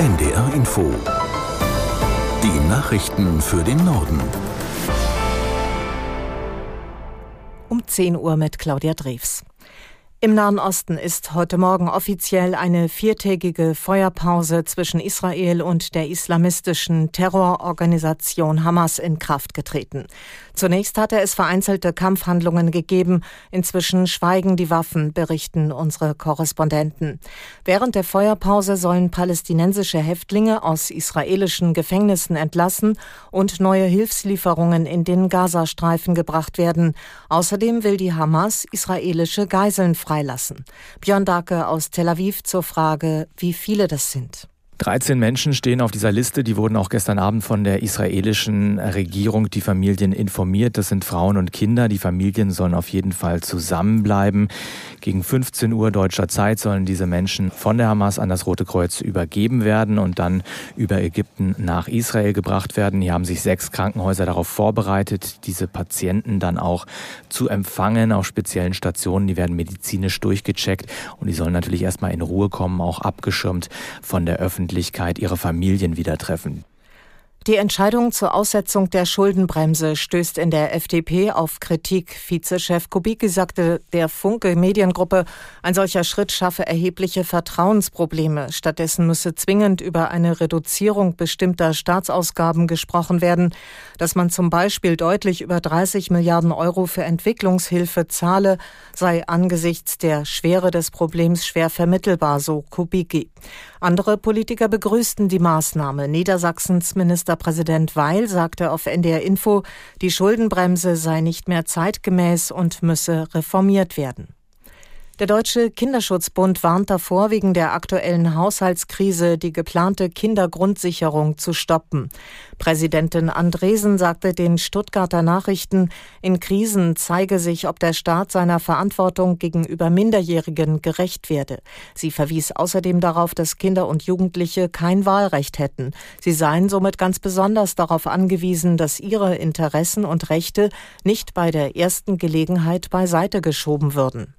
NDR Info. Die Nachrichten für den Norden. Um 10 Uhr mit Claudia Drews. Im Nahen Osten ist heute Morgen offiziell eine viertägige Feuerpause zwischen Israel und der islamistischen Terrororganisation Hamas in Kraft getreten. Zunächst hatte es vereinzelte Kampfhandlungen gegeben. Inzwischen schweigen die Waffen, berichten unsere Korrespondenten. Während der Feuerpause sollen palästinensische Häftlinge aus israelischen Gefängnissen entlassen und neue Hilfslieferungen in den Gazastreifen gebracht werden. Außerdem will die Hamas israelische Geiseln freilassen. Björn Dake aus Tel Aviv zur Frage, wie viele das sind. 13 Menschen stehen auf dieser Liste. Die wurden auch gestern Abend von der israelischen Regierung, die Familien informiert. Das sind Frauen und Kinder. Die Familien sollen auf jeden Fall zusammenbleiben. Gegen 15 Uhr deutscher Zeit sollen diese Menschen von der Hamas an das Rote Kreuz übergeben werden und dann über Ägypten nach Israel gebracht werden. Hier haben sich sechs Krankenhäuser darauf vorbereitet, diese Patienten dann auch zu empfangen auf speziellen Stationen. Die werden medizinisch durchgecheckt und die sollen natürlich erstmal in Ruhe kommen, auch abgeschirmt von der Öffentlichkeit Öffentlichkeit ihre Familien wieder treffen. Die Entscheidung zur Aussetzung der Schuldenbremse stößt in der FDP auf Kritik. Vizechef Kubicki sagte der Funke Mediengruppe, ein solcher Schritt schaffe erhebliche Vertrauensprobleme. Stattdessen müsse zwingend über eine Reduzierung bestimmter Staatsausgaben gesprochen werden. Dass man zum Beispiel deutlich über 30 Milliarden Euro für Entwicklungshilfe zahle, sei angesichts der Schwere des Problems schwer vermittelbar, so Kubicki. Andere Politiker begrüßten die Maßnahme. Niedersachsens Ministerpräsident Weil sagte auf NDR Info, die Schuldenbremse sei nicht mehr zeitgemäß und müsse reformiert werden. Der Deutsche Kinderschutzbund warnt davor, wegen der aktuellen Haushaltskrise die geplante Kindergrundsicherung zu stoppen. Präsidentin Andresen sagte den Stuttgarter Nachrichten, in Krisen zeige sich, ob der Staat seiner Verantwortung gegenüber Minderjährigen gerecht werde. Sie verwies außerdem darauf, dass Kinder und Jugendliche kein Wahlrecht hätten. Sie seien somit ganz besonders darauf angewiesen, dass ihre Interessen und Rechte nicht bei der ersten Gelegenheit beiseite geschoben würden.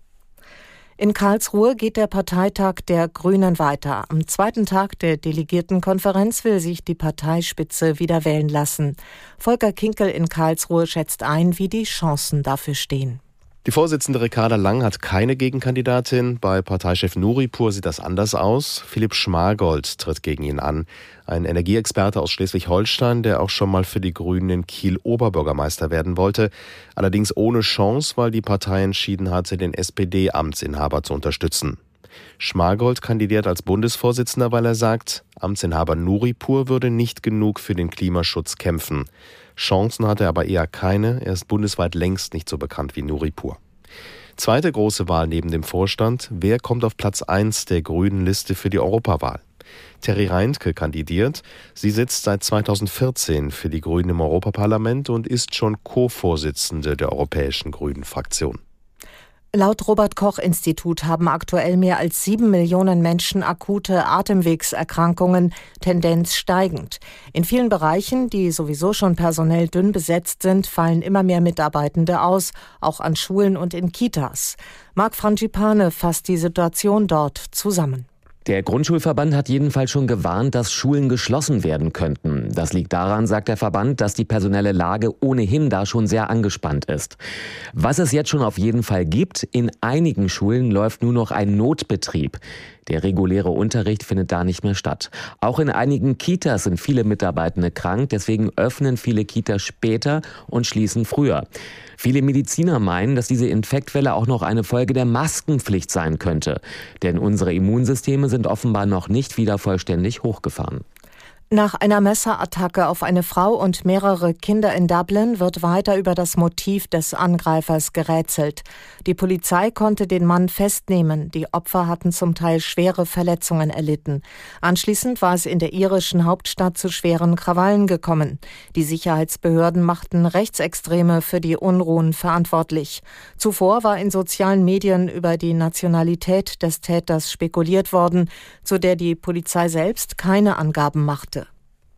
In Karlsruhe geht der Parteitag der Grünen weiter. Am zweiten Tag der Delegiertenkonferenz will sich die Parteispitze wieder wählen lassen. Volker Kinkel in Karlsruhe schätzt ein, wie die Chancen dafür stehen. Die Vorsitzende Ricarda Lang hat keine Gegenkandidatin. Bei Parteichef Nuripur sieht das anders aus. Philipp Schmargold tritt gegen ihn an. Ein Energieexperte aus Schleswig-Holstein, der auch schon mal für die Grünen in Kiel Oberbürgermeister werden wollte. Allerdings ohne Chance, weil die Partei entschieden hatte, den SPD-Amtsinhaber zu unterstützen. Schmargold kandidiert als Bundesvorsitzender, weil er sagt, Amtsinhaber Nuripur würde nicht genug für den Klimaschutz kämpfen. Chancen hat er aber eher keine. Er ist bundesweit längst nicht so bekannt wie Nuripur. Zweite große Wahl neben dem Vorstand. Wer kommt auf Platz 1 der grünen Liste für die Europawahl? Terry Reintke kandidiert. Sie sitzt seit 2014 für die Grünen im Europaparlament und ist schon Co-Vorsitzende der Europäischen Grünen Fraktion. Laut Robert Koch Institut haben aktuell mehr als sieben Millionen Menschen akute Atemwegserkrankungen, Tendenz steigend. In vielen Bereichen, die sowieso schon personell dünn besetzt sind, fallen immer mehr Mitarbeitende aus, auch an Schulen und in Kitas. Marc Frangipane fasst die Situation dort zusammen. Der Grundschulverband hat jedenfalls schon gewarnt, dass Schulen geschlossen werden könnten. Das liegt daran, sagt der Verband, dass die personelle Lage ohnehin da schon sehr angespannt ist. Was es jetzt schon auf jeden Fall gibt, in einigen Schulen läuft nur noch ein Notbetrieb. Der reguläre Unterricht findet da nicht mehr statt. Auch in einigen Kitas sind viele Mitarbeitende krank, deswegen öffnen viele Kitas später und schließen früher. Viele Mediziner meinen, dass diese Infektwelle auch noch eine Folge der Maskenpflicht sein könnte. Denn unsere Immunsysteme sind offenbar noch nicht wieder vollständig hochgefahren. Nach einer Messerattacke auf eine Frau und mehrere Kinder in Dublin wird weiter über das Motiv des Angreifers gerätselt. Die Polizei konnte den Mann festnehmen. Die Opfer hatten zum Teil schwere Verletzungen erlitten. Anschließend war es in der irischen Hauptstadt zu schweren Krawallen gekommen. Die Sicherheitsbehörden machten Rechtsextreme für die Unruhen verantwortlich. Zuvor war in sozialen Medien über die Nationalität des Täters spekuliert worden, zu der die Polizei selbst keine Angaben machte.